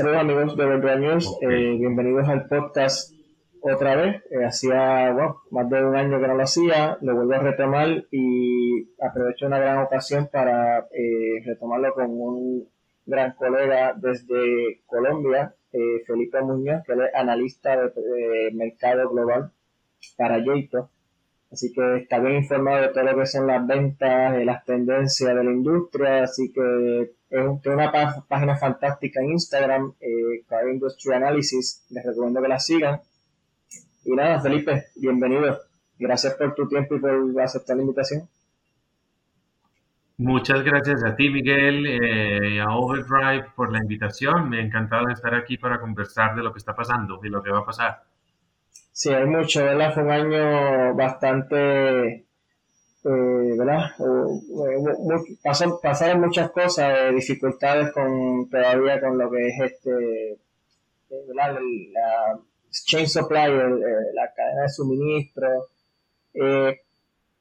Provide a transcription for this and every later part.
Saludos amigos de World News, eh, bienvenidos al podcast otra vez. Eh, hacía más de un año que no lo hacía, lo vuelvo a retomar y aprovecho una gran ocasión para eh, retomarlo con un gran colega desde Colombia, Felipe Muñoz, que es analista de, mercado global para Yeito. Así que está bien informado de todo lo que son las ventas, de las tendencias de la industria, así que es una página fantástica en Instagram, eh, Industry Analysis, les recomiendo que la sigan. Y nada, Felipe, bienvenido. Gracias por tu tiempo y por aceptar la invitación. Muchas gracias a ti, Miguel, eh, y a Overdrive por la invitación. Me ha encantado estar aquí para conversar de lo que está pasando y lo que va a pasar. Sí, hay mucho, ¿verdad? Fue un año bastante eh, ¿verdad? pasaron muchas cosas, eh, dificultades con todavía con lo que es este, eh, ¿verdad? La, chain supply, la cadena de suministro.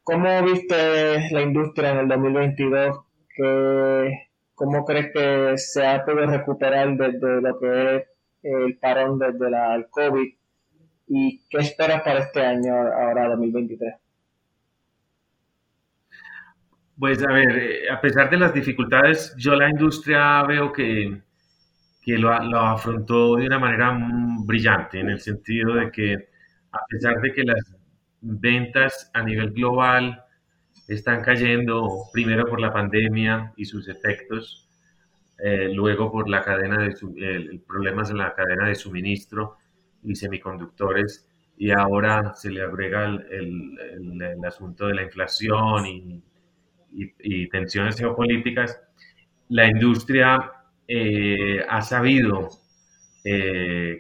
¿Cómo viste la industria en el 2022? ¿Qué, ¿Cómo crees que se ha podido recuperar desde lo que es el parón desde la, el COVID? ¿Y qué esperas para este año, ahora 2023? Pues a ver, eh, a pesar de las dificultades, yo la industria veo que, que lo, lo, afrontó de una manera brillante, en el sentido de que a pesar de que las ventas a nivel global están cayendo, primero por la pandemia y sus efectos, eh, luego por la cadena de el, problemas en la cadena de suministro y semiconductores, y ahora se le agrega el, el, el asunto de la inflación y y, tensiones geopolíticas, la industria eh, ha sabido eh,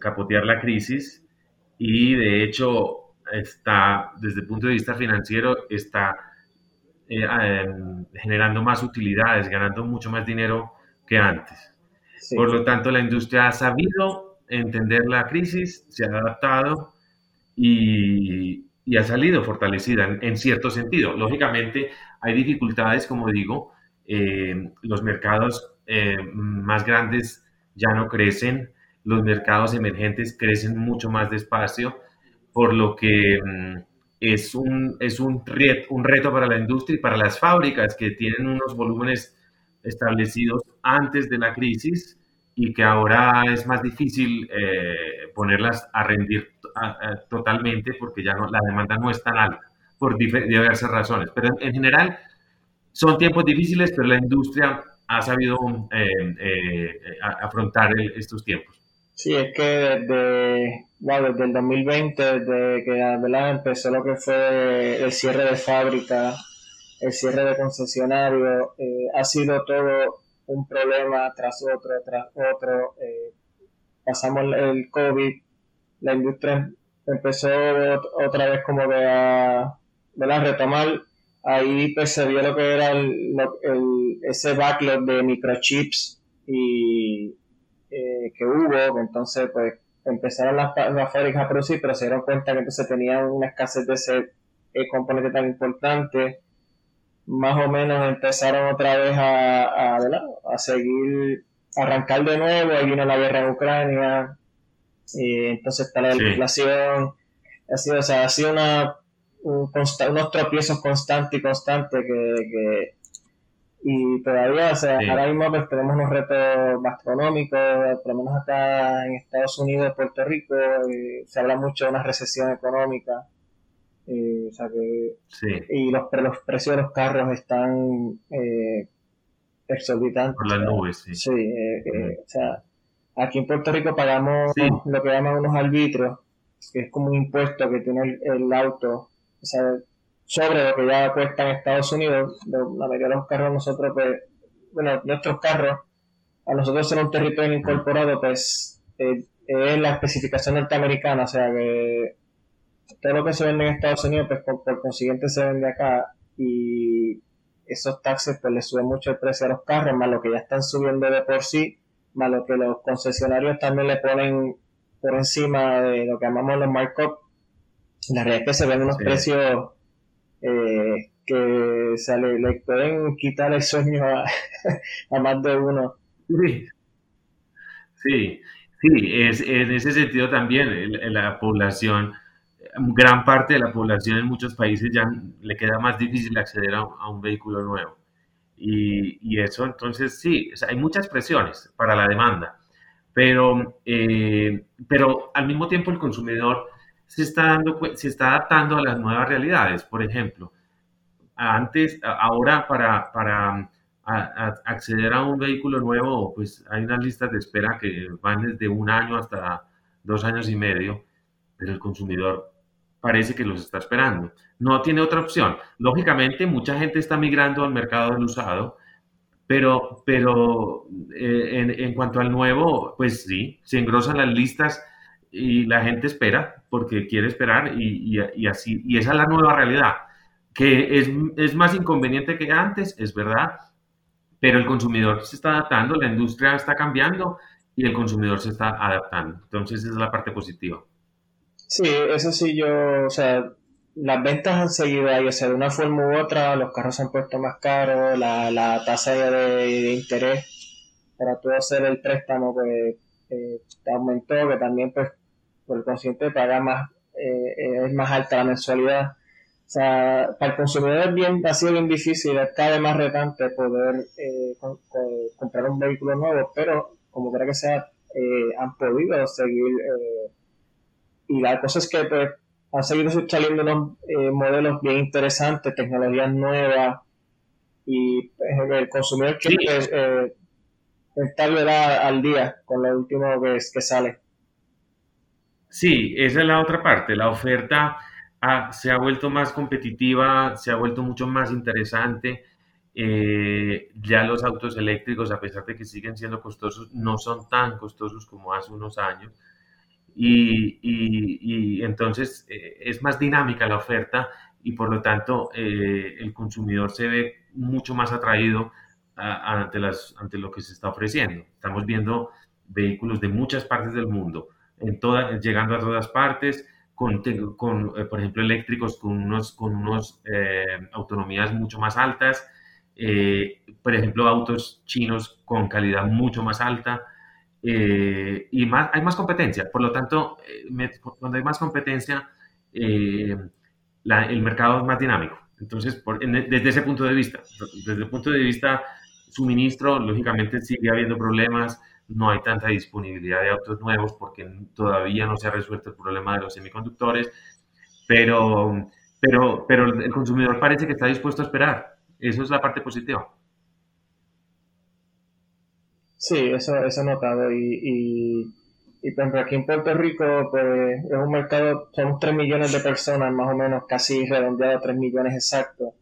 capotear la crisis y de hecho está, desde el punto de vista financiero, está eh, em, generando más utilidades, ganando mucho más dinero que antes. Por lo tanto, la industria ha sabido entender la crisis, se ha adaptado y, y ha salido fortalecida en, cierto sentido. Lógicamente hay dificultades, como digo, eh, los mercados eh, más grandes ya no crecen, los mercados emergentes crecen mucho más despacio, por lo que mm, es, un, es un, un reto para la industria y para las fábricas que tienen unos volúmenes establecidos antes de la crisis y que ahora es más difícil eh, ponerlas a rendir totalmente porque ya no, la demanda no es tan alta por diversas razones. Pero en, general son tiempos difíciles, pero la industria ha sabido eh, eh, afrontar estos tiempos. Sí, es que desde, desde el 2020, desde que empezó lo que fue el cierre de fábrica, el cierre de concesionario, ha sido todo un problema tras otro, tras otro. Eh, pasamos el COVID, la industria empezó otra vez como de a, retomar. Ahí pues se lo que era el, ese backlog de microchips y eh, que hubo, entonces pues empezaron las, las, fábricas a producir, pero se dieron cuenta que entonces tenían una escasez de ese eh, componente tan importante. Más o menos empezaron otra vez a, a, seguir, a arrancar de nuevo, ahí vino la guerra en Ucrania, y entonces está la inflación, ha sido, o sea, ha sido una, unos tropiezos constantes y constantes que, y todavía, o sea, ahora mismo pues, tenemos unos retos gastronómicos, por lo menos acá en Estados Unidos, Puerto Rico, eh, se habla mucho de una recesión económica eh, o sea que, Y los, los precios de los carros están eh, exorbitantes. Por las nubes, sí. Sí, eh, eh, o sea, aquí en Puerto Rico pagamos lo que llaman unos arbitrios, que es como un impuesto que tiene el, auto, o sea, sobre lo que ya cuesta en Estados Unidos. La mayoría de los carros nosotros, pues, bueno, nuestros carros, a nosotros ser un territorio incorporado, pues, es la especificación norteamericana, o sea que todo lo que se vende en Estados Unidos, pues por, consiguiente se vende acá y esos taxes pues le suben mucho el precio a los carros, más lo que ya están subiendo de por sí, más lo que los concesionarios también le ponen por encima de lo que llamamos los markup. La realidad es que se ven unos precios eh, que se le, pueden quitar el sueño a, más de uno. Sí, sí, es, en ese sentido también la población, gran parte de la población en muchos países ya le queda más difícil acceder a, un vehículo nuevo. Y, eso entonces sí, hay muchas presiones para la demanda, pero, eh, pero al mismo tiempo el consumidor se está, dando, se está adaptando a las nuevas realidades. Por ejemplo, antes, ahora para, para acceder a un vehículo nuevo, pues hay unas listas de espera que van desde un año hasta dos años y medio, pero el consumidor parece que los está esperando. No tiene otra opción. Lógicamente, mucha gente está migrando al mercado del usado, pero, pero eh, en, en, cuanto al nuevo, pues sí, se engrosan las listas y la gente espera porque quiere esperar y, y, así, y esa es la nueva realidad, que es, es, más inconveniente que antes, es verdad, pero el consumidor se está adaptando, la industria está cambiando y el consumidor se está adaptando. Entonces esa es la parte positiva. Sí, eso sí, yo, o sea, las ventas han seguido ahí, o sea, de una forma u otra, los carros se han puesto más caros, la, la tasa de, de interés para tú hacer el préstamo, pues eh, aumentó, que también pues por el consciente paga más, eh, eh, es más alta la mensualidad. O sea, para el consumidor bien, ha sido bien difícil, es cada vez más retante poder eh, comprar un vehículo nuevo, pero como quiera que sea, han podido seguir. Y la cosa es que pues, han seguido saliendo unos modelos bien interesantes, tecnologías nuevas, y pues, el consumidor quiere estar al día con lo último que, que sale. Sí, esa es la otra parte. La oferta se ha vuelto más competitiva, se ha vuelto mucho más interesante. Eh, ya los autos eléctricos, a pesar de que siguen siendo costosos, no son tan costosos como hace unos años. Y, entonces eh, es más dinámica la oferta y por lo tanto eh, el consumidor se ve mucho más atraído ante, las, ante lo que se está ofreciendo. Estamos viendo vehículos de muchas partes del mundo, en llegando a todas partes, con, con eh, por ejemplo, eléctricos con unos, con unos eh, autonomías mucho más altas, eh, por ejemplo, autos chinos con calidad mucho más alta. Y más, hay más competencia, por lo tanto, cuando hay más competencia, el mercado es más dinámico. Entonces, desde ese punto de vista, desde el punto de vista suministro, lógicamente sigue habiendo problemas, no hay tanta disponibilidad de autos nuevos porque todavía no se ha resuelto el problema de los semiconductores, pero, pero, pero el consumidor parece que está dispuesto a esperar. Eso es la parte positiva. Sí, eso, eso he notado. Y, y, y por ejemplo, aquí en Puerto Rico, pues es un mercado, son 3 millones de personas, más o menos, casi redondeado 3 millones exactos.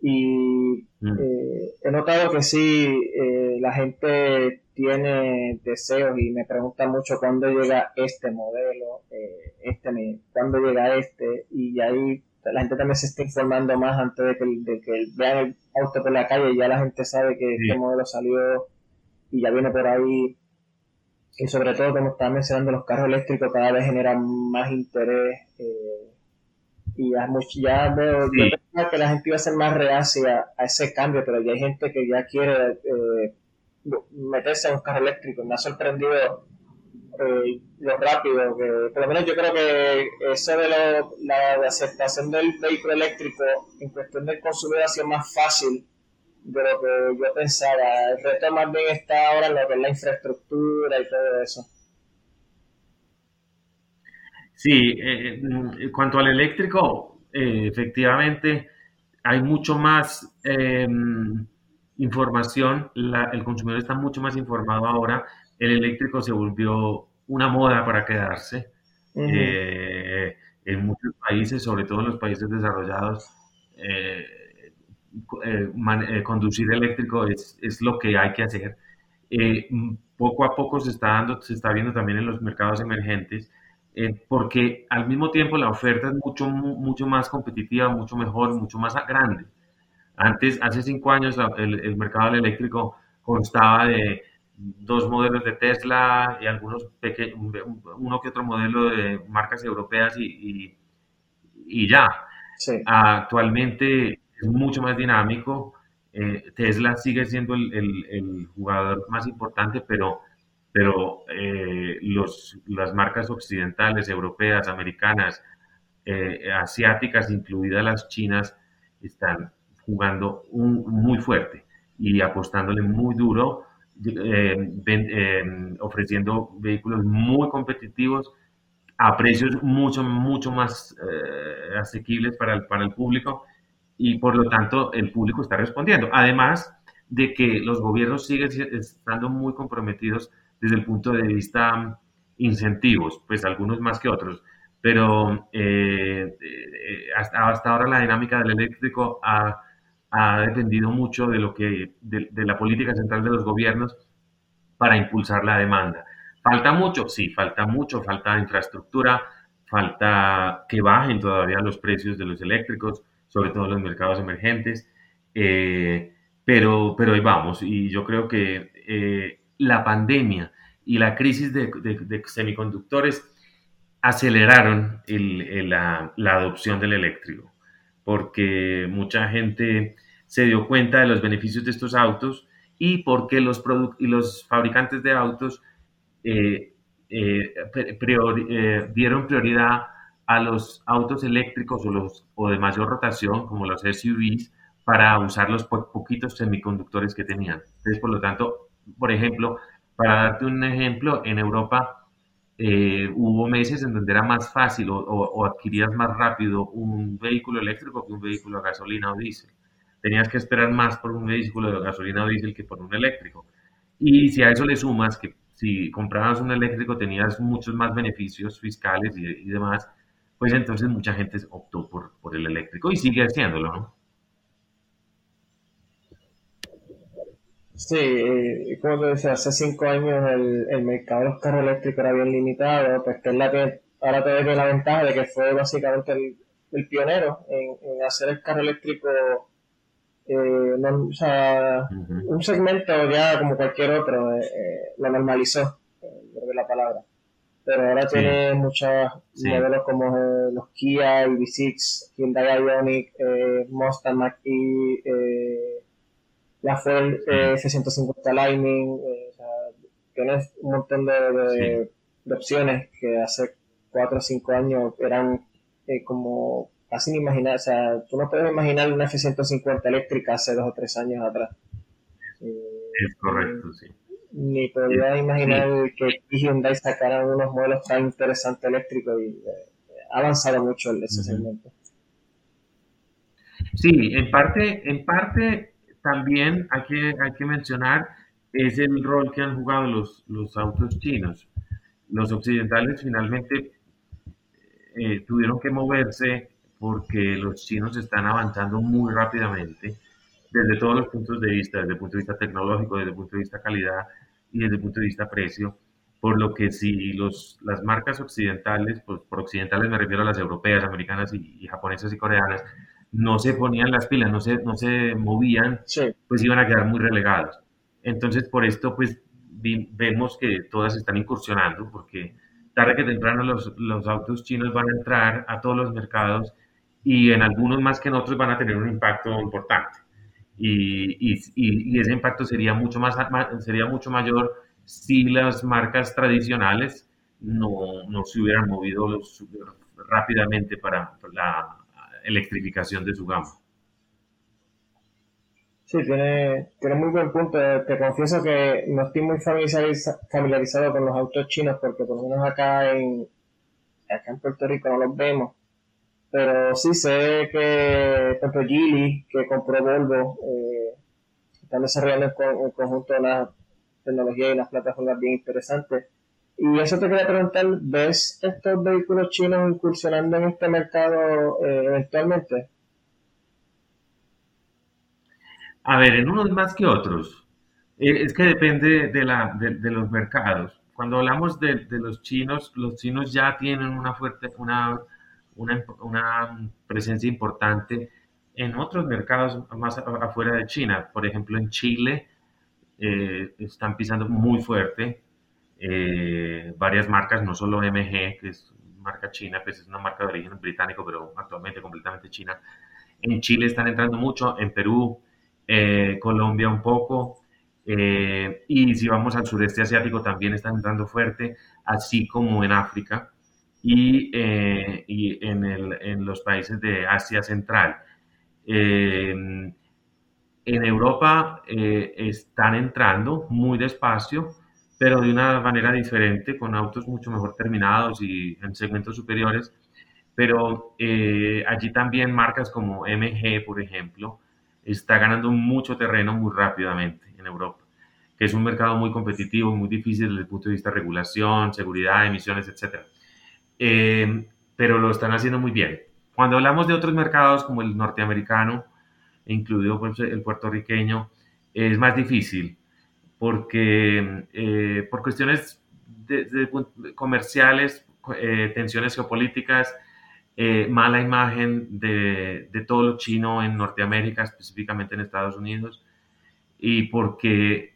Y mm. eh, he notado que sí, eh, la gente tiene deseos y me pregunta mucho cuándo llega este modelo, eh, este, cuándo llega este, y ahí la gente también se está informando más antes de que, de que vean el auto por la calle, y ya la gente sabe que este modelo salió y ya viene por ahí. Y sobre todo, como estaba mencionando, los carros eléctricos cada vez generan más interés. Eh, y ya, ya veo, que la gente iba a ser más reacia a ese cambio, pero ya hay gente que ya quiere eh, meterse en un carro eléctrico. Me ha sorprendido eh, lo rápido que, por lo menos yo creo que eso de la aceptación del vehículo eléctrico en cuestión del consumidor ha sido más fácil de lo que yo pensaba. El reto más bien está ahora en lo que es la infraestructura y todo eso. Sí, eh, en cuanto al eléctrico, eh, efectivamente hay mucho más em, información, el consumidor está mucho más informado ahora, el eléctrico se volvió una moda para quedarse. Eh, en muchos países, sobre todo en los países desarrollados, eh, eh, conducir eléctrico es, es, lo que hay que hacer. poco a poco se está, dando, se está viendo también en los mercados emergentes, porque al mismo tiempo la oferta es mucho, mucho más competitiva, mucho mejor, mucho más grande. Antes, hace cinco años, el, mercado del eléctrico constaba de dos modelos de Tesla y algunos pequeños, uno que otro modelo de marcas europeas y, y, ya. Actualmente es mucho más dinámico. Eh, Tesla sigue siendo el, jugador más importante, pero, pero eh, los, las marcas occidentales, europeas, americanas, eh, asiáticas, incluidas las chinas, están jugando muy fuerte y apostándole muy duro, ofreciendo vehículos muy competitivos a precios mucho, mucho más asequibles para el, para el público y por lo tanto el público está respondiendo. Además de que los gobiernos siguen estando muy comprometidos desde el punto de vista incentivos, pues algunos más que otros, pero eh, eh, hasta, hasta, ahora la dinámica del eléctrico ha, ha dependido mucho de, lo que, de, de la política central de los gobiernos para impulsar la demanda. ¿Falta mucho? Sí, falta mucho, falta infraestructura, falta que bajen todavía los precios de los eléctricos, sobre todo en los mercados emergentes. Eh, pero, pero ahí vamos, y yo creo que eh, la pandemia y la crisis de, semiconductores aceleraron la, adopción del eléctrico, porque mucha gente se dio cuenta de los beneficios de estos autos y porque los, y los fabricantes de autos eh, dieron prioridad a los autos eléctricos o, los, o de mayor rotación, como los SUVs, para usar los poquitos semiconductores que tenían. Entonces, por lo tanto, por ejemplo, para darte un ejemplo, en Europa eh, hubo meses en donde era más fácil o, adquirías más rápido un vehículo eléctrico que un vehículo a gasolina o diésel. Tenías que esperar más por un vehículo de gasolina o diésel que por un eléctrico. Y si a eso le sumas que si comprabas un eléctrico tenías muchos más beneficios fiscales y, y demás, pues entonces mucha gente optó por, por el eléctrico y sigue haciéndolo, ¿no? Sí, como te decía, hace cinco años el, el, mercado de los carros eléctricos era bien limitado, pues que es la que ahora te doy la ventaja de que fue básicamente el, el pionero en, en, hacer el carro eléctrico, eh, no, o sea, un segmento ya como cualquier otro, eh, eh lo normalizó, creo que la palabra pero ahora tiene muchos modelos como eh, los Kia EV6, Hyundai Ioniq, eh, Mustang Mach-E, eh, la Ford eh, 650 Lightning, eh, o sea, tienes un montón de, de, opciones que hace 4 o 5 años eran como casi ni imaginar, o sea, tú no puedes imaginar una F-150 eléctrica hace 2 o 3 años atrás. es correcto, sí ni podría imaginar que Hyundai sacara unos modelos tan interesantes eléctricos y eh, ha avanzado mucho en ese segmento. Sí, en parte, en parte también hay que, hay que mencionar es el rol que han jugado los, los autos chinos. Los occidentales finalmente eh, tuvieron que moverse porque los chinos están avanzando muy rápidamente desde todos los puntos de vista, desde el punto de vista tecnológico, desde el punto de vista calidad, y desde el punto de vista precio, por lo que si los, las marcas occidentales, pues por occidentales me refiero a las europeas, americanas y, japonesas y coreanas, no se ponían las pilas, no se, no se movían, pues iban a quedar muy relegados. Entonces, por esto, pues vemos que todas están incursionando, porque tarde que temprano los, los autos chinos van a entrar a todos los mercados y en algunos más que en otros van a tener un impacto importante y, ese impacto sería mucho, más, sería mucho mayor si las marcas tradicionales no, no se hubieran movido los, rápidamente para la electrificación de su gama. Sí, tiene, tiene muy buen punto. Te confieso que no estoy muy familiarizado con los autos chinos porque por lo menos acá en, acá en Puerto Rico no los vemos pero sí sé que, por ejemplo, Geely, que compró Volvo, eh, están desarrollando en, conjunto unas tecnologías y unas plataformas bien interesantes. Y eso te quería preguntar, ¿ves estos vehículos chinos incursionando en este mercado eh, eventualmente? A ver, en unos más que otros. Eh, es que depende de, la, de, los mercados. Cuando hablamos de, de, los chinos, los chinos ya tienen una fuerte, una una, una presencia importante en otros mercados más afuera de China. Por ejemplo, en Chile eh, están pisando muy fuerte eh, varias marcas, no solo MG, que es marca china, pues es una marca de origen británico, pero actualmente completamente china. En Chile están entrando mucho, en Perú, eh, Colombia un poco, Eh, y si vamos al sureste asiático también están entrando fuerte, así como en África y, eh, y en, el, en, los países de Asia Central. Eh, en Europa están entrando muy despacio, pero de una manera diferente, con autos mucho mejor terminados y en segmentos superiores. Pero allí también marcas como MG, por ejemplo, está ganando mucho terreno muy rápidamente en Europa, que es un mercado muy competitivo, muy difícil desde el punto de vista de regulación, seguridad, emisiones, etc. Eh, pero lo están haciendo muy bien. Cuando hablamos de otros mercados como el norteamericano, incluido pues, el puertorriqueño, es más difícil porque eh, por cuestiones de, comerciales, eh, tensiones geopolíticas, eh, mala imagen de, de, todo lo chino en Norteamérica, específicamente en Estados Unidos, y porque,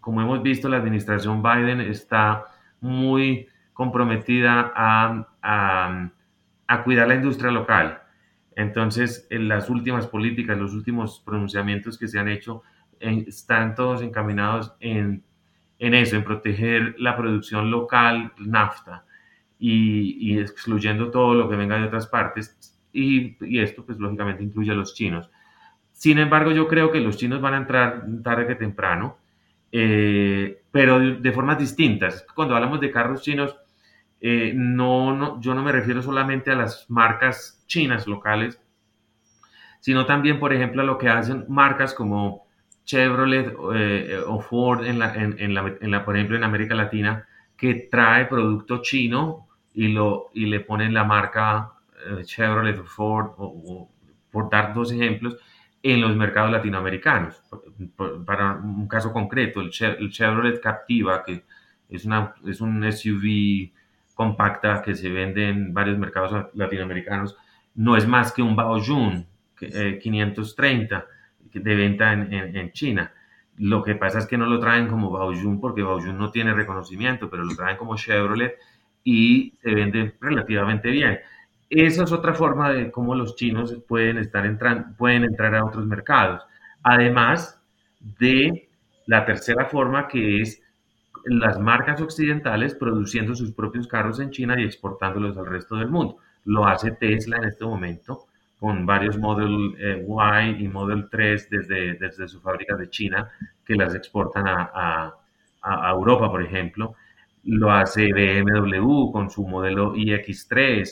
como hemos visto, la administración Biden está muy comprometida a, a, a cuidar la industria local. Entonces, en las últimas políticas, los últimos pronunciamientos que se han hecho, están todos encaminados en, en eso, en proteger la producción local, NAFTA y, excluyendo todo lo que venga de otras partes. Y, y, esto, pues lógicamente, incluye a los chinos. Sin embargo, yo creo que los chinos van a entrar tarde que temprano, eh, pero de, formas distintas. Cuando hablamos de carros chinos, eh, no, no, yo no me refiero solamente a las marcas chinas locales, sino también, por ejemplo, a lo que hacen marcas como Chevrolet eh, o Ford, en la, en, en, la, en la, por ejemplo, en América Latina, que trae producto chino y, lo, y le ponen la marca eh, Chevrolet Ford, o, por dar dos ejemplos, en los mercados latinoamericanos. Para un caso concreto, el, Chevrolet Captiva, que es, una, es un SUV compacta que se vende en varios mercados latinoamericanos, no es más que un Baojun 530 eh, de venta en, China. Lo que pasa es que no lo traen como Baojun porque Baojun no tiene reconocimiento, pero lo traen como Chevrolet y se vende relativamente bien. Esa es otra forma de cómo los chinos pueden, estar pueden entrar a otros mercados. Además de la tercera forma que es las marcas occidentales produciendo sus propios carros en China y exportándolos al resto del mundo. Lo hace Tesla en este momento con varios Model eh, Y y Model 3 desde, desde su fábrica de China que las exportan a, a, a Europa, por ejemplo. Lo hace BMW con su modelo iX3,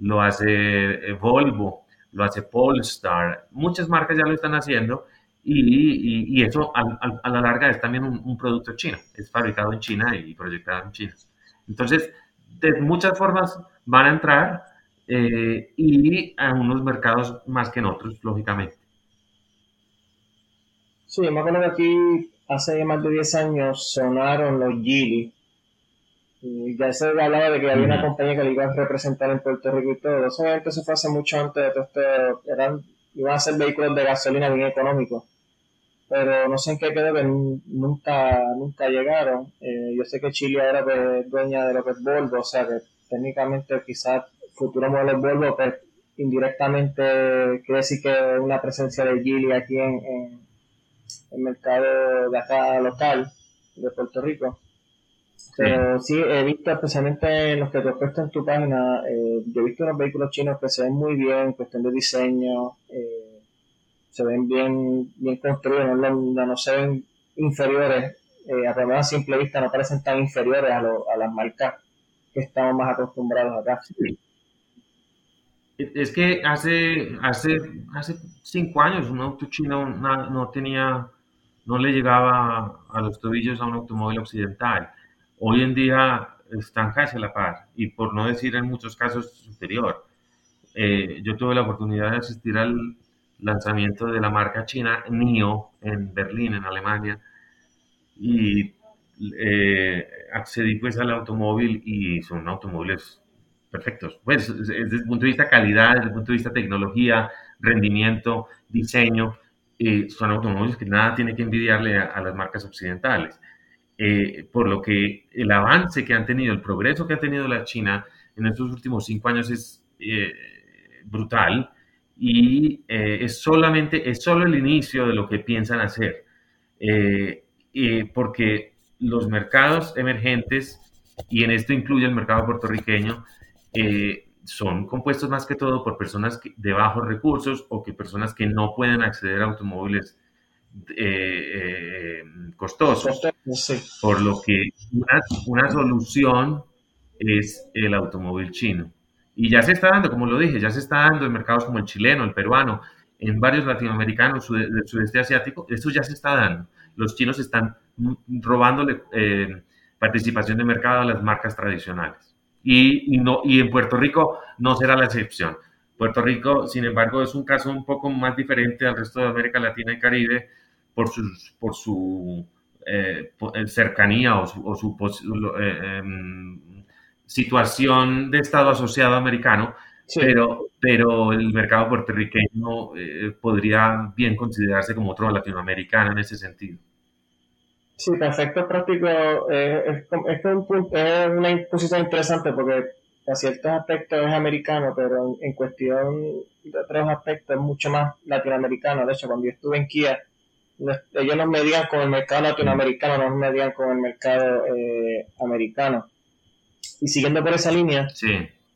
lo hace eh, Volvo, lo hace Polestar, muchas marcas ya lo están haciendo y, y, eso a, la larga es también un, producto chino, es fabricado en China y proyectado en China. Entonces, de muchas formas van a entrar eh, y a unos mercados más que en otros, lógicamente. Sí, me acuerdo que aquí hace más de 10 años sonaron los y ya se hablaba de que había una compañía que le iba a representar en Puerto Rico y todo. Eso se fue hace mucho antes de todo esto. Eran, iban a ser vehículos de gasolina bien económicos. Pero no sé en qué quedó, que nunca, nunca llegaron. Eh, yo sé que Chile ahora pues, es dueña de lo que es Volvo, o sea que técnicamente quizás futuro modelo Volvo, pues indirectamente quiere decir que una presencia de Geely aquí en, en el mercado de acá local de Puerto Rico. Pero sí, he visto, especialmente en los que te he puesto en tu página, eh, yo he visto unos vehículos chinos que se ven muy bien en cuestión de diseño, eh, se ven bien, bien construidos, no, no se ven inferiores, eh, a primera simple vista no parecen tan inferiores a, a las marcas que estamos más acostumbrados acá. Es que hace, hace, hace cinco años un auto chino no, no tenía, no le llegaba a los tobillos a un automóvil occidental hoy en día están casi a la par y por no decir en muchos casos superior. Eh, yo tuve la oportunidad de asistir al lanzamiento de la marca china NIO en Berlín, en Alemania, y eh, accedí pues al automóvil y son automóviles perfectos. Pues desde el punto de vista calidad, desde el punto de vista tecnología, rendimiento, diseño, eh, son automóviles que nada tiene que envidiarle a las marcas occidentales. Eh, por lo que el avance que han tenido, el progreso que ha tenido la China en estos últimos cinco años es eh, brutal y eh, es solamente, es solo el inicio de lo que piensan hacer. y porque los mercados emergentes, y en esto incluye el mercado puertorriqueño, son compuestos más que todo por personas de bajos recursos o que personas que no pueden acceder a automóviles eh, eh, costosos. Por lo que una, una, solución es el automóvil chino. Y ya se está dando, como lo dije, ya se está dando en mercados como el chileno, el peruano, en varios latinoamericanos del sudeste asiático, eso ya se está dando. Los chinos están robándole eh, participación de mercado a las marcas tradicionales y, no, y en Puerto Rico no será la excepción. Puerto Rico, sin embargo, es un caso un poco más diferente al resto de América Latina y Caribe por, sus, por su eh, eh, cercanía o su, eh, em, situación de Estado asociado americano, pero, pero el mercado puertorriqueño podría bien considerarse como otro latinoamericano en ese sentido. Sí, perfecto práctico eh, es, es, un, es, una posición interesante porque a ciertos aspectos es americano, pero en, cuestión de otros aspectos es mucho más latinoamericano. De hecho, cuando yo estuve en Kia, ellos nos medían con el mercado latinoamericano, no nos medían con el mercado eh, americano. Y siguiendo por esa línea,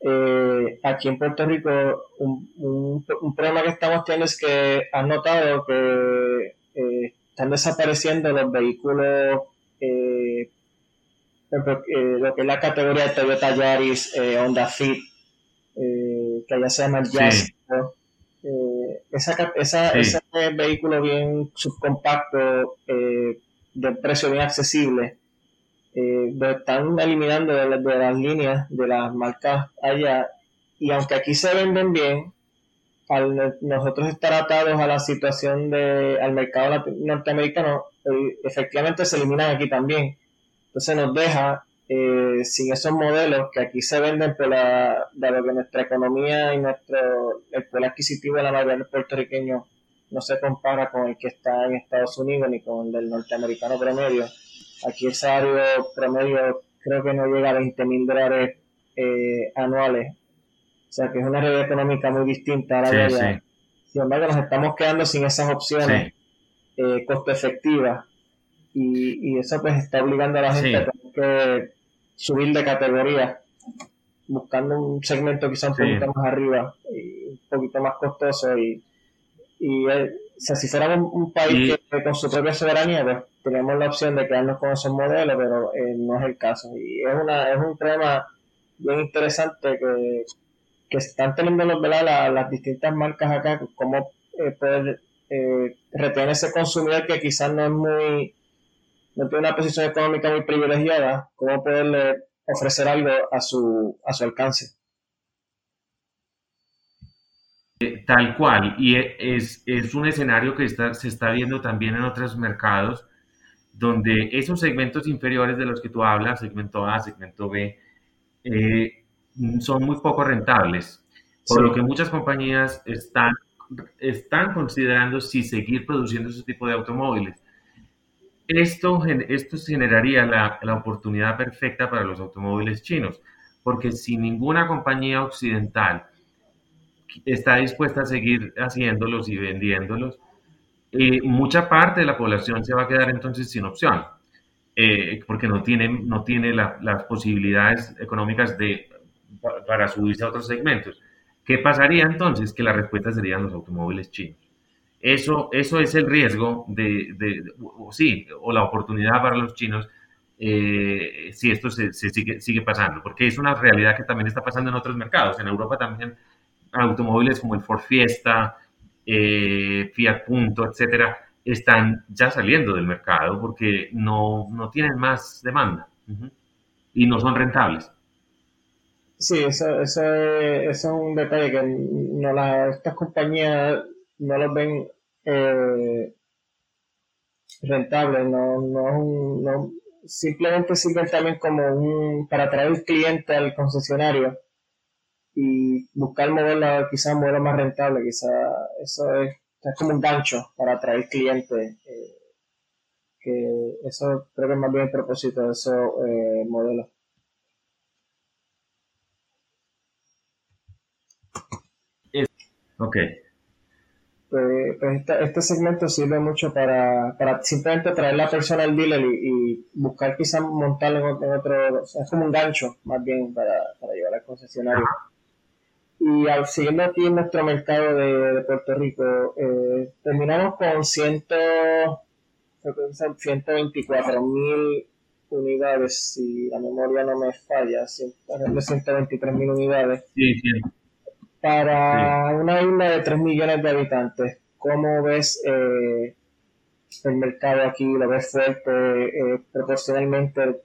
eh, aquí en Puerto Rico, un, un, un, problema que estamos teniendo es que han notado que eh, están desapareciendo los vehículos, eh, eh, lo que es la categoría de Toyota Yaris, Honda Fit, que allá se llama el Jazz. esa, esa, ese vehículo bien subcompacto, de precio bien accesible, lo están eliminando de, las líneas de las marcas allá. Y aunque aquí se venden bien, al nosotros estar atados a la situación de, al mercado norteamericano, eh, efectivamente se eliminan aquí también. Entonces nos deja eh, sin esos modelos que aquí se venden por la, de lo que nuestra economía y nuestro el poder adquisitivo de la mayoría de los puertorriqueños no se compara con el que está en Estados Unidos ni con el del norteamericano promedio. Aquí el salario promedio creo que no llega a 20 mil dólares eh, anuales. O sea que es una realidad económica muy distinta a la de allá. Sin embargo, nos estamos quedando sin esas opciones eh, costo efectivas y, y, eso pues está obligando a la gente a tener que subir de categoría buscando un segmento quizá un poquito más arriba y un poquito más costoso y, y eh, si fuéramos un, país que, con su propia soberanía pues tenemos la opción de quedarnos con esos modelos pero eh, no es el caso y es una es un tema bien interesante que que están teniendo los, las distintas marcas acá, cómo eh, poder eh, retener ese consumidor que quizás no es muy, no tiene una posición económica muy privilegiada, cómo poderle ofrecer algo a su, a su alcance. Eh, tal cual, y e, es, es un escenario que está, se está viendo también en otros mercados, donde esos segmentos inferiores de los que tú hablas, segmento A, segmento B, eh, son muy poco rentables, por lo que muchas compañías están, están considerando si seguir produciendo ese tipo de automóviles. Esto, esto generaría la, la oportunidad perfecta para los automóviles chinos, porque si ninguna compañía occidental está dispuesta a seguir haciéndolos y vendiéndolos, eh, mucha parte de la población se va a quedar entonces sin opción, eh, porque no tiene, no tiene las posibilidades económicas de para subirse a otros segmentos. ¿Qué pasaría entonces? Que la respuesta serían los automóviles chinos. Eso, eso es el riesgo de, de, sí, o la oportunidad para los chinos eh, si esto se, sigue, sigue, pasando, porque es una realidad que también está pasando en otros mercados. En Europa también automóviles como el Ford Fiesta, eh, Fiat Punto, etcétera, están ya saliendo del mercado porque no, no tienen más demanda. Y no son rentables. Sí, eso, eso, es, un detalle que no la, estas compañías no los ven eh, rentables, no, no, no, simplemente sirven también como un, para atraer cliente al concesionario y buscar modelo, quizás modelo más rentable, quizás eso es, es, como un gancho para atraer clientes, eh, que eso creo que es más bien el propósito de esos eh, modelos. Ok. pues, pues este, segmento sirve mucho para, para simplemente traer la persona al dealer y, buscar quizás montarlo en, otro, es como un gancho más bien para, para llevar al concesionario. Y al, siguiendo aquí en nuestro mercado de, Puerto Rico, eh, terminamos con 124 mil unidades, si la memoria no me falla, 123 mil unidades. Sí, sí para una isla de 3 millones de habitantes, ¿cómo ves eh, el mercado aquí? ¿Lo ves fuerte? Eh, proporcionalmente,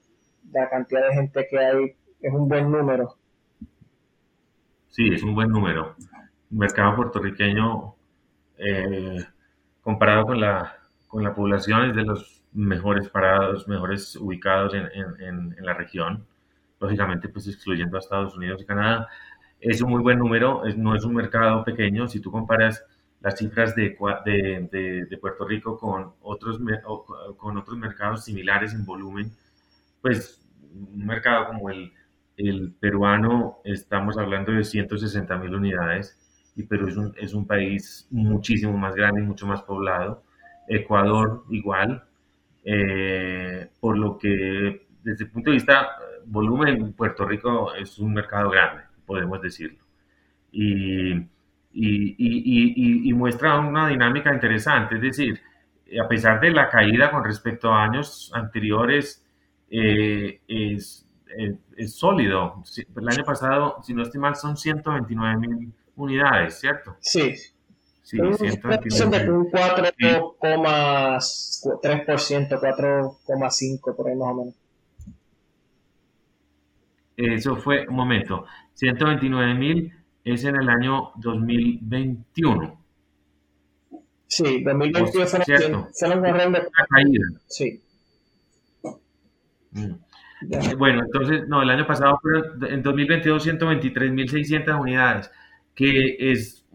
la cantidad de gente que hay es un buen número. Sí, es un buen número. El mercado puertorriqueño, eh, comparado con la, con la población, es de los mejores parados, mejores ubicados en, en, en la región. Lógicamente, pues excluyendo a Estados Unidos y Canadá es un muy buen número, no es un mercado pequeño. Si tú comparas las cifras de, de, de, Puerto Rico con otros, con otros mercados similares en volumen, pues un mercado como el, el peruano, estamos hablando de 160 mil unidades, y Perú es un, es un país muchísimo más grande y mucho más poblado. Ecuador igual, eh, por lo que desde el punto de vista volumen, Puerto Rico es un mercado grande podemos decirlo. Y, y, y, muestra una dinámica interesante, es decir, a pesar de la caída con respecto a años anteriores, eh, es, es, sólido. El año pasado, si no estoy mal, son 129 mil unidades, ¿cierto? Sí. Sí, 129 Un 4,3%, 4,5% por ahí más o menos. Eso fue, un momento, 129 mil es en el año 2021. Sí, 2021 fue una caída. Sí. Mm. Bueno, entonces, no, el año pasado fueron, en 2022, 123.600 unidades, que es,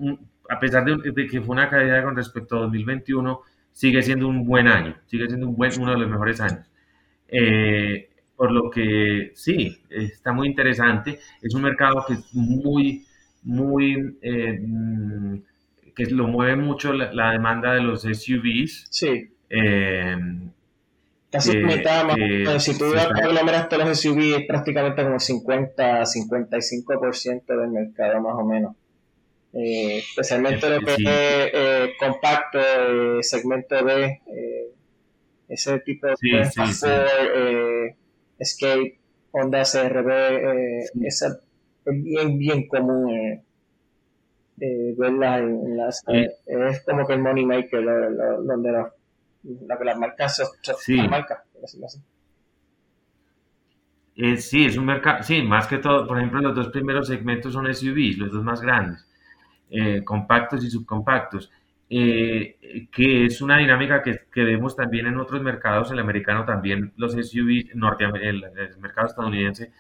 a pesar de, que fue una caída con respecto a 2021, sigue siendo un buen año, sigue siendo un buen, uno de los mejores años. Eh, por lo que sí, está muy interesante. Es un mercado que es muy, muy, eh, mm, que lo mueve mucho la, demanda de los SUVs. Sí. Eh, Casi mitad más. si tú aglomeras todos los SUVs, es prácticamente como 50, 55% del mercado más o menos. Eh, especialmente lo que es eh, compacto, segmento B, ese tipo de sí, Escape, Honda CRB, eh, es bien, bien común eh, eh verla en, las... Eh, es como que el money maker, donde la, la, las marcas sí. marcas, sí, es un mercado, sí, más que todo, por ejemplo, los dos primeros segmentos son SUVs, los dos más grandes, compactos y subcompactos. Eh, que es una dinámica que, que, vemos también en otros mercados, el americano también, los SUVs, norteamericanos, el, mercado estadounidense,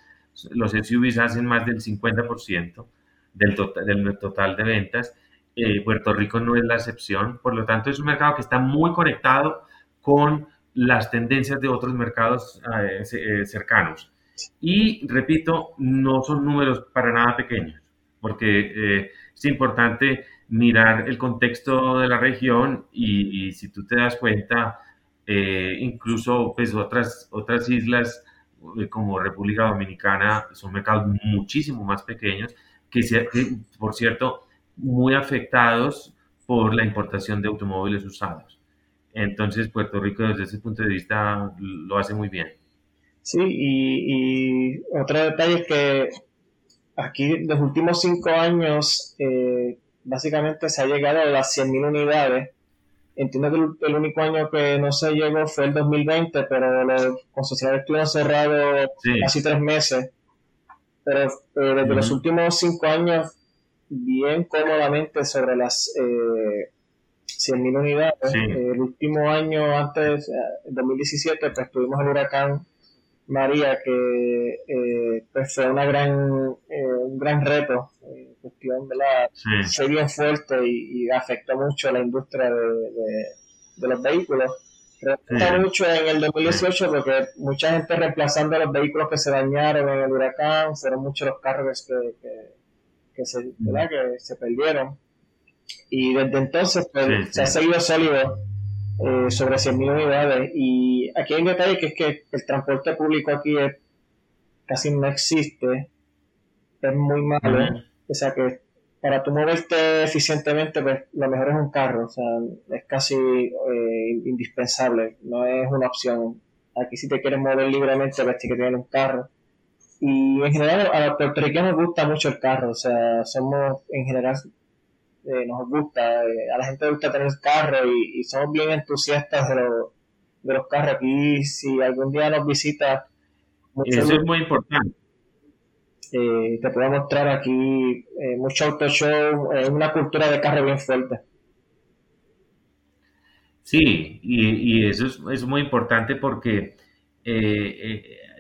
los SUVs hacen más del 50% del total, del total de ventas. Eh, Puerto Rico no es la excepción, por lo tanto es un mercado que está muy conectado con las tendencias de otros mercados eh, cercanos. Y repito, no son números para nada pequeños, porque es importante mirar el contexto de la región y, si tú te das cuenta, eh, incluso pues otras, otras islas eh, como República Dominicana son mercados muchísimo más pequeños que, que, por cierto, muy afectados por la importación de automóviles usados. Entonces, Puerto Rico desde ese punto de vista lo hace muy bien. Sí, y, y otro detalle es que aquí los últimos cinco años eh, básicamente se ha llegado a las 100.000 unidades. Entiendo que el, único año que no se llegó fue el 2020, pero los concesionarios estuvieron cerrados casi tres meses. Pero eh, desde los últimos cinco años, bien cómodamente sobre las eh, 100.000 unidades. el último año, antes, en 2017, pues tuvimos el huracán María, que eh, pues fue una gran, eh, un gran reto, eh, cuestión, ¿verdad? Sí. Fue bien fuerte y, afectó mucho a la industria de, de, los vehículos. Afectó mucho en el 2018 porque mucha gente reemplazando los vehículos que se dañaron en el huracán, fueron muchos los carros que, que, se, ¿verdad? que se perdieron. Y desde entonces pues, se ha seguido sólido eh, sobre 100.000 unidades. Y aquí hay un detalle que es que el transporte público aquí casi no existe, es muy malo. O sea que para tú moverte eficientemente, pues lo mejor es un carro, o sea, es casi eh, indispensable, no es una opción. Aquí si te quieres mover libremente, pues tienes que tener un carro. Y en general a los puertorriqueños nos gusta mucho el carro, o sea, somos en general, eh, nos gusta, eh, a la gente le gusta tener carro y, somos bien entusiastas de, de los carros. Aquí si algún día nos visita... Eso es muy importante eh, te puedo mostrar aquí mucho auto show, una cultura de carro bien fuerte. Sí, y, eso es, muy importante porque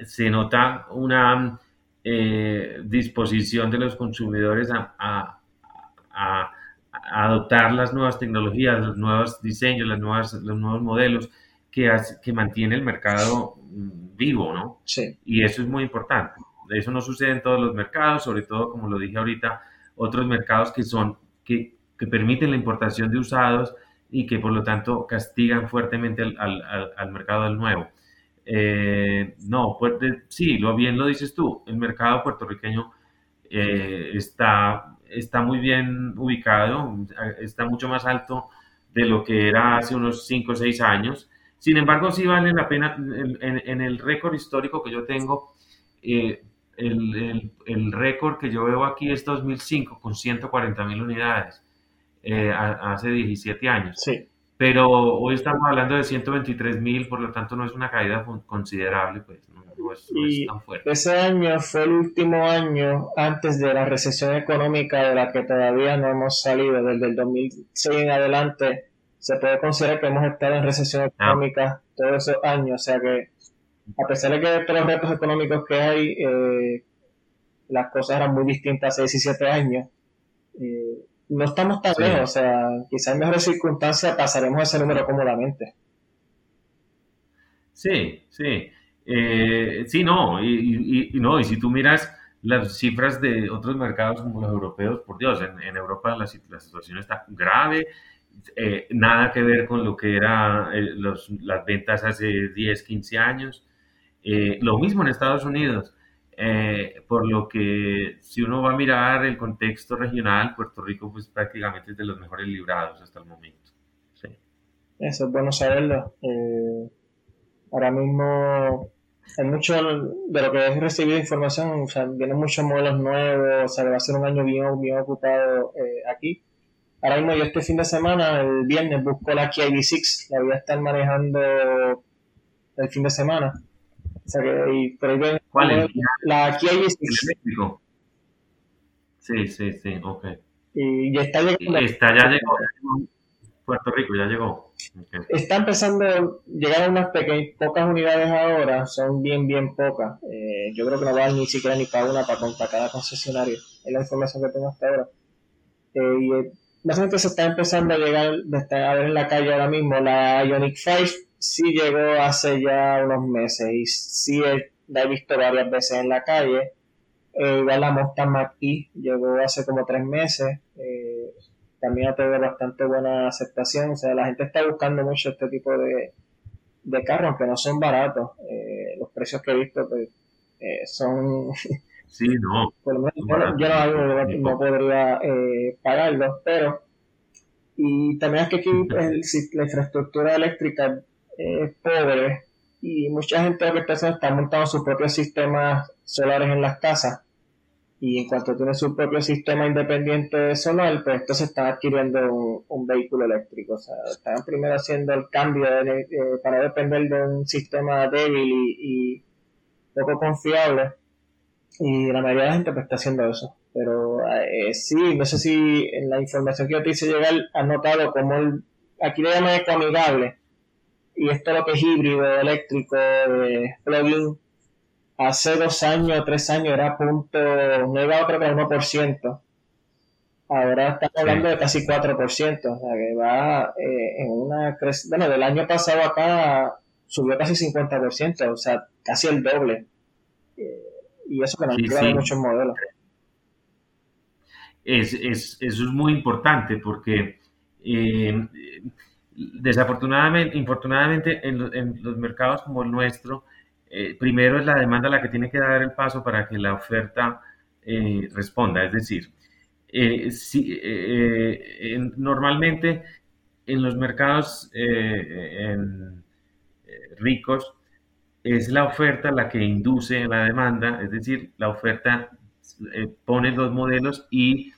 se nota una disposición de los consumidores a, adoptar las nuevas tecnologías, los nuevos diseños, las nuevas, los nuevos modelos que, que mantiene el mercado vivo, ¿no? Sí. Y eso es muy importante. Eso no sucede en todos los mercados, sobre todo, como lo dije ahorita, otros mercados que son, que, que permiten la importación de usados y que por lo tanto castigan fuertemente al, al, mercado del nuevo. Eh, no, pues, sí, lo bien lo dices tú, el mercado puertorriqueño eh, está, está muy bien ubicado, está mucho más alto de lo que era hace unos 5 o 6 años. Sin embargo, sí vale la pena, en, el récord histórico que yo tengo, eh, el, el, récord que yo veo aquí es 2005 con 140 mil unidades eh, hace 17 años. Sí. Pero hoy estamos hablando de 123 mil, por lo tanto no es una caída considerable, pues no, es, tan fuerte. Ese año fue el último año antes de la recesión económica de la que todavía no hemos salido. Desde el 2006 en adelante se puede considerar que hemos estado en recesión ah. económica todos esos años, o sea que a pesar de que todos los retos económicos que hay, eh, las cosas eran muy distintas hace 17 años. Eh, no estamos tan lejos, o sea, quizás en mejores circunstancias pasaremos ese número cómodamente. Sí, sí. Eh, sí, no, y, no, y si tú miras las cifras de otros mercados como los europeos, por Dios, en, Europa la, situación está grave, nada que ver con lo que eran las ventas hace 10, 15 años. Eh, lo mismo en Estados Unidos, eh, por lo que si uno va a mirar el contexto regional, Puerto Rico pues prácticamente es de los mejores librados hasta el momento. Eso es bueno saberlo. Eh, ahora mismo hay mucho de lo que he recibido información, o sea, vienen muchos modelos nuevos, o sea, va a ser un año bien, bien ocupado aquí. Ahora mismo yo este fin de semana, el viernes, busco la Kia EV6, la voy a estar manejando el fin de semana. O sea que, ¿Cuál es? La Kia EV6. Sí, sí, sí, ok. Y ya está llegando. Está, ya llegó. Puerto Rico ya llegó. Está empezando a llegar a unas pequeñas, pocas unidades ahora, son bien, bien pocas. Eh, yo creo que no van ni siquiera ni para una para, para cada concesionario. Es la información que tengo hasta ahora. Eh, y eh, básicamente se está empezando a llegar, a ver en la calle ahora mismo la Ionic 5 sí llegó hace ya unos meses y sí la he visto varias veces en la calle. Eh, igual la Mustang mach llegó hace como tres meses. Eh, también ha tenido bastante buena aceptación. O sea, la gente está buscando mucho este tipo de, de carros, aunque no son baratos. Eh, los precios que he visto pues, eh, son... Sí, no. Por lo menos yo, no, no, podría pagarlos, pero... Y también es que aquí la infraestructura eléctrica eh, pobre y mucha gente lo que está montando sus propios sistemas solares en las casas y en cuanto tiene su propio sistema independiente solar, pues entonces están adquiriendo un, vehículo eléctrico. O sea, están primero haciendo el cambio de, para depender de un sistema débil y, poco confiable. Y la mayoría de la gente pues está haciendo eso. Pero eh, sí, no sé si en la información que yo te hice llegar has notado como el, aquí le llaman ecoamigable y esto lo que es híbrido, eléctrico, de plugin, hace dos años, tres años era punto, no iba a otro que 1%. Ahora estamos hablando de casi 4%, o sea que va eh, en una bueno, del año pasado acá subió casi 50%, o sea, casi el doble. Eh, y eso que no sí, muchos modelos. es, eso es muy importante porque eh, desafortunadamente, infortunadamente, en, los mercados como el nuestro, eh, primero es la demanda la que tiene que dar el paso para que la oferta eh, responda. Es decir, si, normalmente en los mercados ricos es la oferta la que induce la demanda, es decir, la oferta pone los modelos y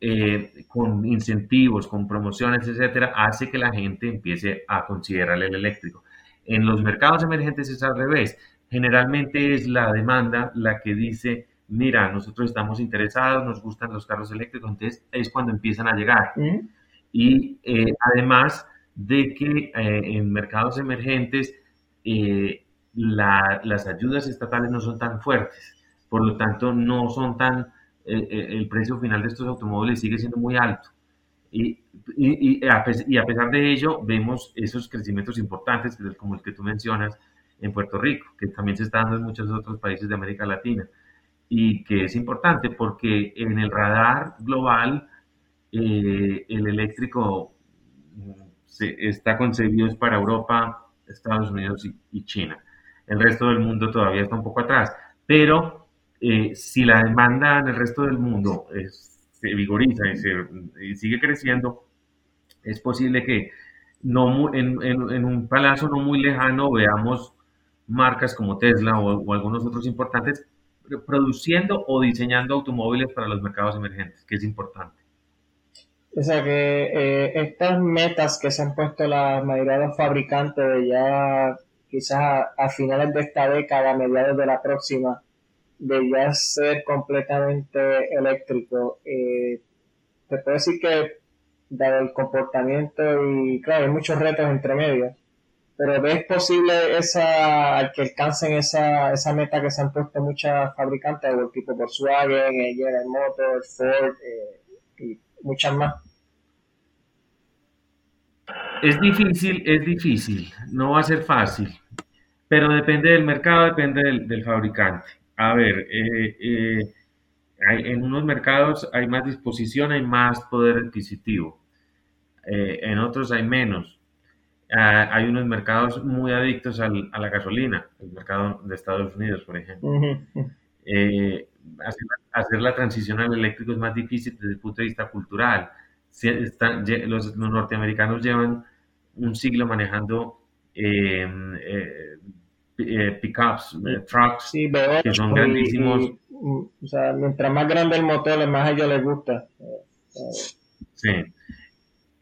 eh, con incentivos, con promociones, etcétera, hace que la gente empiece a considerar el eléctrico. En los mercados emergentes es al revés. Generalmente es la demanda la que dice, mira, nosotros estamos interesados, nos gustan los carros eléctricos, entonces es cuando empiezan a llegar. Y eh, además de que eh, en mercados emergentes las ayudas estatales no son tan fuertes, por lo tanto no son tan el, precio final de estos automóviles sigue siendo muy alto. Y, y, a, pesar de ello, vemos esos crecimientos importantes, como el que tú mencionas en Puerto Rico, que también se está dando en muchos otros países de América Latina, y que es importante porque en el radar global eh, el eléctrico mm, se, está concebido para Europa, Estados Unidos y, y China. El resto del mundo todavía está un poco atrás, pero eh, si la demanda en el resto del mundo se vigoriza y, sigue creciendo, es posible que no, en, un plazo no muy lejano veamos marcas como Tesla o, algunos otros importantes produciendo o diseñando automóviles para los mercados emergentes, que es importante. O sea que eh, estas metas que se han puesto la mayoría de los fabricantes de ya quizás a, a finales de esta década, a mediados de la próxima, de ya ser completamente eléctrico, eh, te puedo decir que dado el comportamiento y claro, hay muchos retos entre medios, pero ¿ves posible esa, que alcancen esa, esa meta que se han puesto muchas fabricantes, el tipo Volkswagen, General Motors, Ford eh, y muchas más? Es difícil, es difícil, no va a ser fácil, pero depende del mercado, depende del fabricante. A ver, eh, eh, en unos mercados hay más disposición, hay más poder adquisitivo. Eh, en otros hay menos. Ah, hay unos mercados muy adictos a la gasolina, el mercado de Estados Unidos, por ejemplo. hacer, la transición al eléctrico es más difícil desde el punto de vista cultural. los, norteamericanos llevan un siglo manejando eh, pickups, eh, trucks, que son grandísimos. o sea, mientras más grande el motor, más a ellos les gusta. Sí.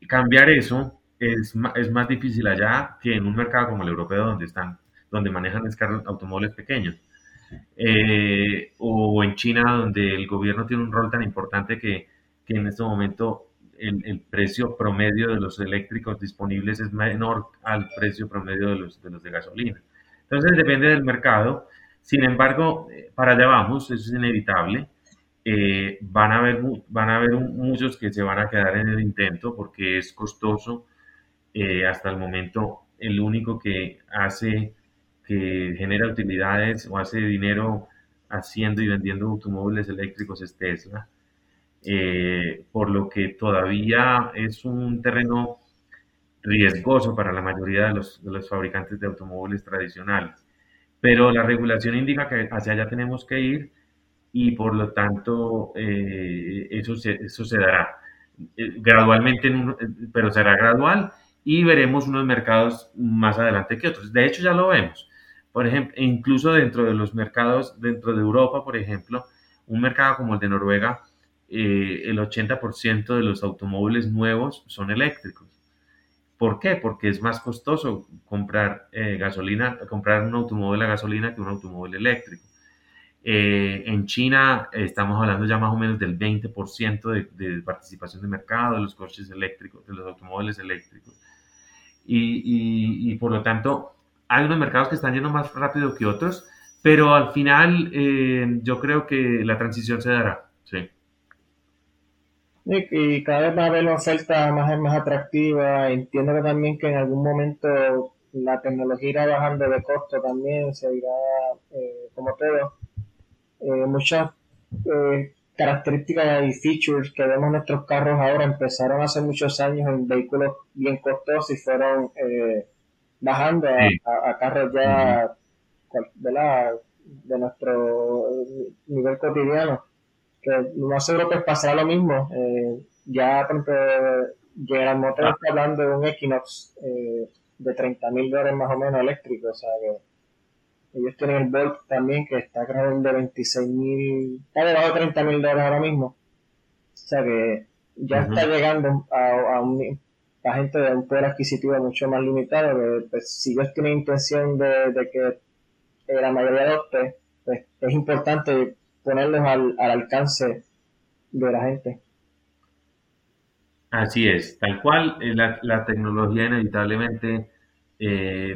Cambiar eso es, es más difícil allá que en un mercado como el europeo, donde están, donde manejan automóviles pequeños. Eh, o en China, donde el gobierno tiene un rol tan importante que, que en este momento el, el, precio promedio de los eléctricos disponibles es menor al precio promedio de los de, los de gasolina. Entonces depende del mercado. Sin embargo, eh, para allá vamos, eso es inevitable. Eh, van, a haber, van a haber muchos que se van a quedar en el intento porque es costoso. Eh, hasta el momento, el único que hace, que genera utilidades o hace dinero haciendo y vendiendo automóviles eléctricos es Tesla. por lo que todavía es un terreno riesgoso para la mayoría de los, de los fabricantes de automóviles tradicionales. Pero la regulación indica que hacia allá tenemos que ir y por lo tanto eh, eso, se, eso se dará eh, gradualmente, pero será gradual y veremos unos mercados más adelante que otros. De hecho ya lo vemos. Por ejemplo, incluso dentro de los mercados, dentro de Europa, por ejemplo, un mercado como el de Noruega, eh, el 80% de los automóviles nuevos son eléctricos. ¿Por qué? Porque es más costoso comprar eh, gasolina, comprar un automóvil a gasolina que un automóvil eléctrico. Eh, en China estamos hablando ya más o menos del 20% de, de, participación de mercado de los coches eléctricos, de los automóviles eléctricos. Y, y, por lo tanto, hay unos mercados que están yendo más rápido que otros, pero al final eh, yo creo que la transición se dará. Y cada vez va a haber una oferta más, más atractiva. Entiendo que también que en algún momento la tecnología irá bajando de costo también, se irá eh, como todo. Eh, muchas eh, características y features que vemos en nuestros carros ahora empezaron hace muchos años en vehículos bien costosos y fueron eh, bajando a, carros ya de nuestro nivel cotidiano. Que lo más seguro que pasará lo mismo. Eh, ya, por ejemplo, General Motors está hablando de un Equinox eh, de 30 mil dólares más o menos eléctrico. O sea que ellos tienen el Volt también que está creo de 26 mil, está debajo de 30 mil dólares ahora mismo. O sea que ya está llegando a, a, un, a gente de un poder adquisitivo mucho más limitado. Que, pues, si ellos tienen intención de, de que la mayoría adopte, pues es importante ponerlos al, al alcance de la gente. Así es, tal cual, eh, la, la tecnología inevitablemente eh,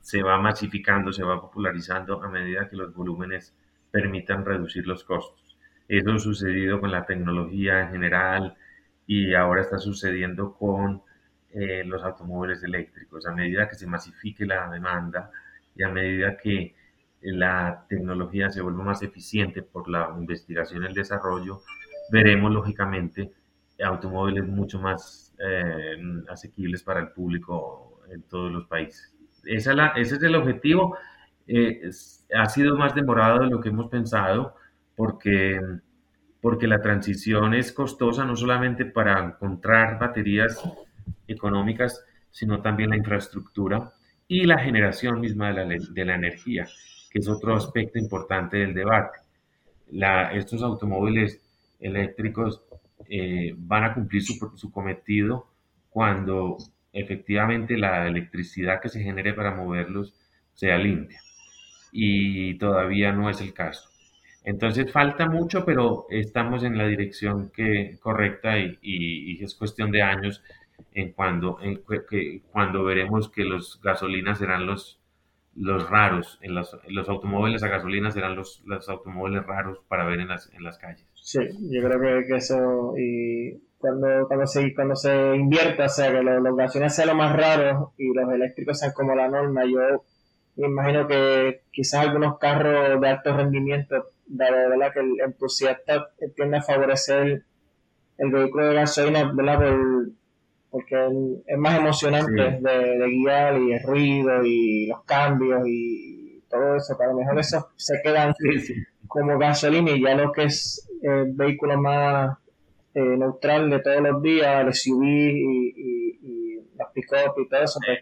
se va masificando, se va popularizando a medida que los volúmenes permitan reducir los costos. Eso ha sucedido con la tecnología en general y ahora está sucediendo con eh, los automóviles eléctricos. A medida que se masifique la demanda y a medida que la tecnología se vuelva más eficiente por la investigación y el desarrollo, veremos lógicamente automóviles mucho más eh, asequibles para el público en todos los países. Esa ese es el objetivo. Eh, ha sido más demorado de lo que hemos pensado porque, porque la transición es costosa no solamente para encontrar baterías económicas, sino también la infraestructura y la generación misma de la, de la energía, que es otro aspecto importante del debate. Estos automóviles eléctricos eh, van a cumplir su, cometido cuando efectivamente la electricidad que se genere para moverlos sea limpia. Y todavía no es el caso. Entonces falta mucho, pero estamos en la dirección correcta y, es cuestión de años en cuando, cuando veremos que los gasolinas serán los, los raros, en los, los, automóviles a gasolina serán los, los automóviles raros para ver en las, en las calles. Sí, yo creo que, eso, y cuando, cuando, se, cuando se invierta, o sea, que los, los sean lo más raros y los eléctricos sean como la norma, yo me imagino que quizás algunos carros de alto rendimiento, de verdad que el entusiasta tiende a favorecer el vehículo de gasolina, ¿verdad? Porque es más emocionante de, guiar y el ruido y los cambios y todo eso, para lo mejor eso se quedan como gasolina y ya lo que es el vehículo más eh, neutral de todos los días, el SUV y, y, las pick-up y todo eso, pues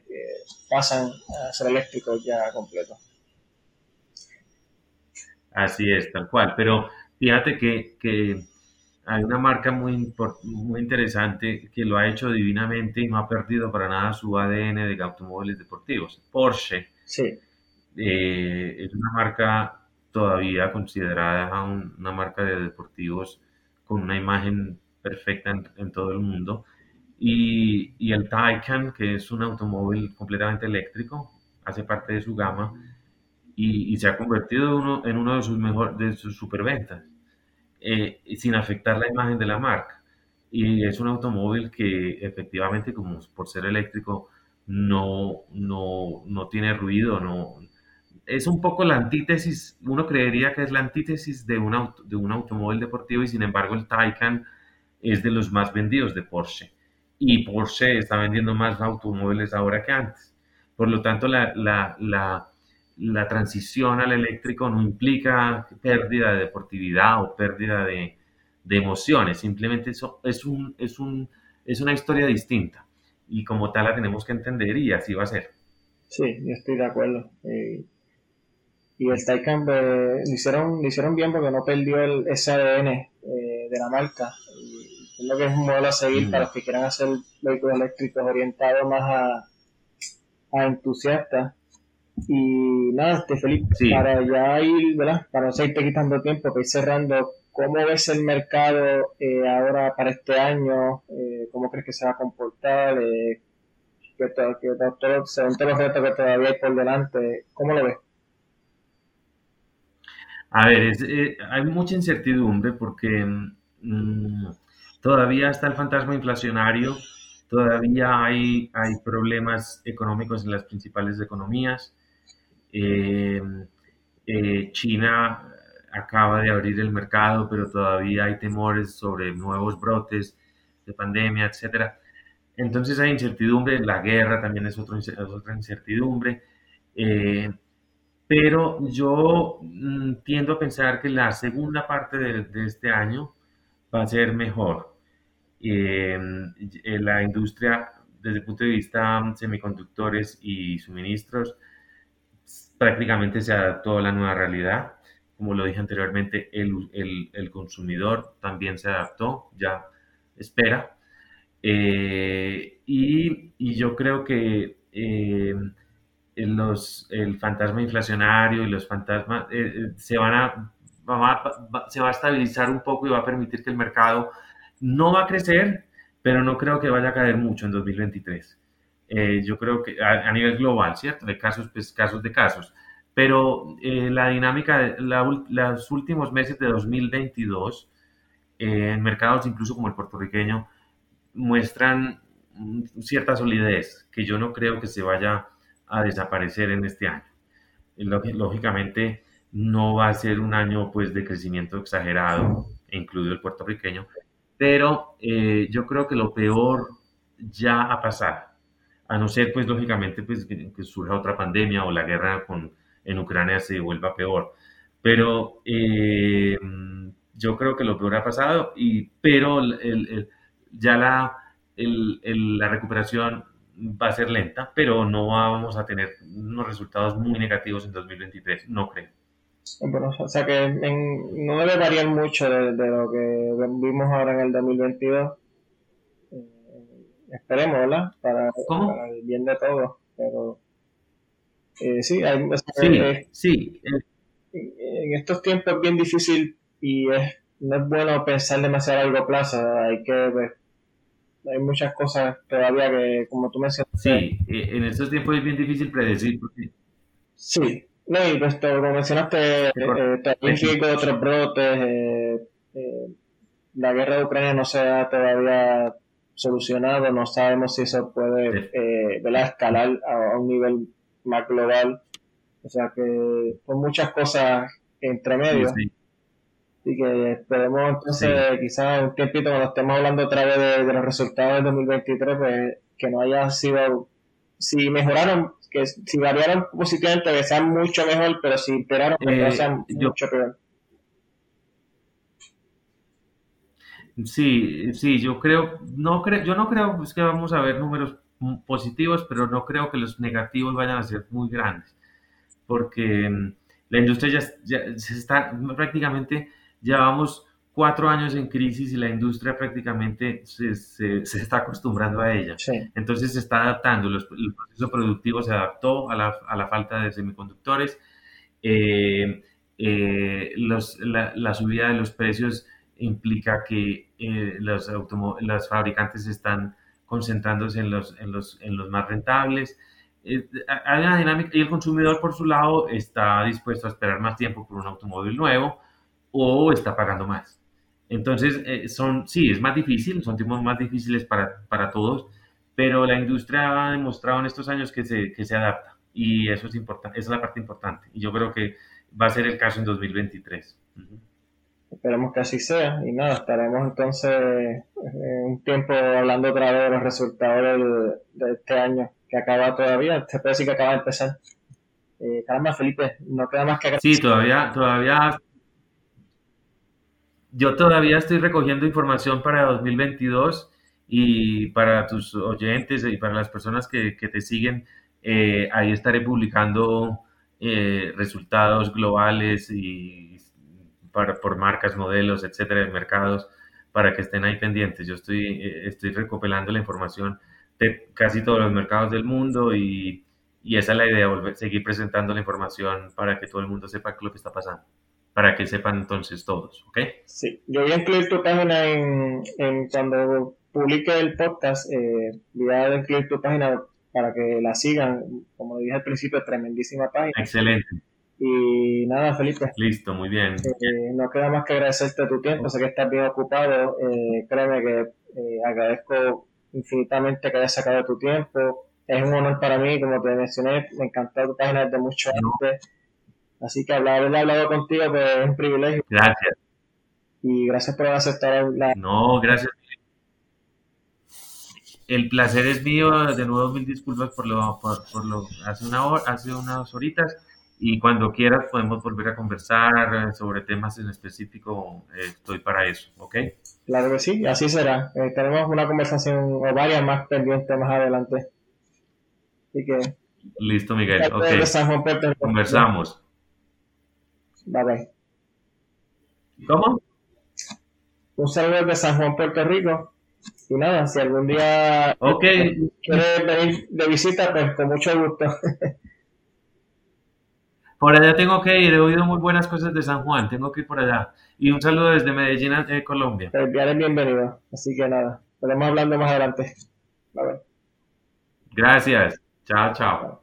pasan a ser eléctricos ya completos. Así es, tal cual. Pero fíjate que, que hay una marca muy, muy interesante que lo ha hecho divinamente y no ha perdido para nada su ADN de automóviles deportivos. Porsche. Sí. Eh, es una marca todavía considerada una marca de deportivos con una imagen perfecta en, todo el mundo. Y, y, el Taycan, que es un automóvil completamente eléctrico, hace parte de su gama y, y se ha convertido uno, en uno de sus, mejor, de sus superventas. Eh, sin afectar la imagen de la marca. Y es un automóvil que efectivamente, como por ser eléctrico, no, no, no tiene ruido, no, es un poco la antítesis, uno creería que es la antítesis de un, de un automóvil deportivo y sin embargo el Taycan es de los más vendidos de Porsche. Y Porsche está vendiendo más automóviles ahora que antes. Por lo tanto, la, la, la transición al eléctrico no implica pérdida de deportividad o pérdida de, emociones, simplemente eso es, un, es, un, es una historia distinta y como tal la tenemos que entender y así va a ser. Sí, yo estoy de acuerdo. Eh, y el Taycan pues, lo, hicieron, lo hicieron bien porque no perdió el SADN eh, de la marca. Y lo que es un modelo a seguir mm. para los que quieran hacer vehículos eléctricos orientados más a, a entusiastas y nada, este Felipe, para ya ir, ¿verdad? Para no seguirte quitando tiempo, que ir cerrando, ¿cómo ves el mercado eh, ahora para este año? Eh, ¿Cómo crees que se va a comportar? Eh, que, que todo, según todos los retos que todavía hay por delante, ¿cómo lo ves? A ver, eh, hay mucha incertidumbre porque mm, todavía está el fantasma inflacionario, todavía hay, hay problemas económicos en las principales economías, eh, eh, China acaba de abrir el mercado, pero todavía hay temores sobre nuevos brotes de pandemia, etcétera. Entonces hay incertidumbre, la guerra también es, otra incertidumbre, eh, pero yo mm, tiendo a pensar que la segunda parte de, este año va a ser mejor. Eh, la industria, desde el punto de vista semiconductores y suministros, prácticamente se adaptó a la nueva realidad. Como lo dije anteriormente, el, el, consumidor también se adaptó, ya espera. Eh, y, y, yo creo que eh, los, el fantasma inflacionario y los fantasmas eh, se van a, se va a estabilizar un poco y va a permitir que el mercado no va a crecer, pero no creo que vaya a caer mucho en 2023. Yo creo que a, nivel global, ¿cierto? De casos, pues, casos de casos. Pero la dinámica, de los últimos meses de 2022, en mercados incluso como el puertorriqueño, muestran cierta solidez que yo no creo que se vaya a desaparecer en este año. Lógicamente no va a ser un año pues de crecimiento exagerado, incluido el puertorriqueño, pero eh, yo creo que lo peor ya ha pasado, a no ser pues lógicamente pues que, surja otra pandemia o la guerra con, en Ucrania se vuelva peor. Pero eh, yo creo que lo peor ha pasado, y, pero el ya la, la recuperación va a ser lenta, pero no vamos a tener unos resultados muy negativos en 2023, no creo. o sea que no debe variar mucho de, lo que vimos ahora en el 2022. Eh, esperemos, ¿verdad? Para, el bien de todos. Pero eh, sí, hay, sí, sí. En estos tiempos es bien difícil y es, no es bueno pensar demasiado a largo plazo. Hay que pues, hay muchas cosas todavía que, como tú mencionaste. Sí, eh, en estos tiempos es bien difícil predecir. Sí, no, y pues como mencionaste, eh, también con otros brotes. Eh, eh, la guerra de Ucrania no se ha todavía solucionado, no sabemos si eso puede eh, escalar a, un nivel más global. O sea que son muchas cosas entre medio. Y que esperemos entonces, quizás un tiempito cuando estemos hablando otra vez de, los resultados del 2023, pues que no haya sido, si mejoraron, que si variaron positivamente, que sean mucho mejor, pero si empeoraron, que eh, sean mucho peor. Sí, sí, yo creo, no creo, yo no creo pues, que vamos a ver números positivos, pero no creo que los negativos vayan a ser muy grandes, porque mm, la industria ya, ya se está prácticamente Llevamos cuatro años en crisis y la industria prácticamente se, se, está acostumbrando a ella. Entonces se está adaptando, el proceso productivo se adaptó a la, a la falta de semiconductores, eh, eh, los, la, la, subida de los precios implica que eh, los, los fabricantes están concentrándose en los, en los, en los más rentables. hay una dinámica y el consumidor por su lado está dispuesto a esperar más tiempo por un automóvil nuevo o está pagando más. Entonces, eh, son, sí, es más difícil, son tiempos más difíciles para, para, todos, pero la industria ha demostrado en estos años que se, que se adapta y eso es importante, es la parte importante. Y yo creo que va a ser el caso en 2023. Esperemos que así sea. Y nada, estaremos entonces eh, un tiempo hablando otra vez de los resultados de este año que acaba todavía, se puede decir que acaba de empezar. Eh, caramba, Felipe, no queda más que... Sí, todavía, todavía. Yo todavía estoy recogiendo información para 2022 y para tus oyentes y para las personas que, te siguen, eh, ahí estaré publicando eh, resultados globales y para, por marcas, modelos, etcétera, de mercados, para que estén ahí pendientes. Yo estoy, eh, estoy recopilando la información de casi todos los mercados del mundo y, y esa es la idea, volver, seguir presentando la información para que todo el mundo sepa lo que está pasando para que sepan entonces todos, ¿ok? Sí, yo voy a incluir tu página en, cuando publique el podcast, eh, voy a incluir tu página para que la sigan, como dije al principio, tremendísima página. Excelente. Y nada, Felipe. Listo, muy bien. Eh, no queda más que agradecerte tu tiempo, sé que estás bien ocupado, eh, créeme que eh, agradezco infinitamente que hayas sacado tu tiempo. Es un honor para mí, como te mencioné, me encantó tu página desde mucho antes Así que hablar, haber hablado contigo pues, es un privilegio. Gracias. Y gracias por aceptar la... No, gracias. El placer es mío. De nuevo, mil disculpas por lo, por, por lo hace, una hora, hace unas horitas. Y cuando quieras podemos volver a conversar sobre temas en específico. estoy para eso, ¿ok? Claro que sí, así será. Eh, tenemos una conversación o varias más pendientes más adelante. Así que... Listo, Miguel. Ok. Conversamos. Bye bye. ¿Cómo? Un saludo de San Juan, Puerto Rico. Y nada, si algún día okay. quieres venir de visita, pues con mucho gusto. Por allá tengo que ir, he oído muy buenas cosas de San Juan, tengo que ir por allá. Y un saludo desde Medellín, eh, Colombia. Ya eres bienvenido, así que nada, estaremos hablando más adelante. Bye, bye. Gracias, chao, chao.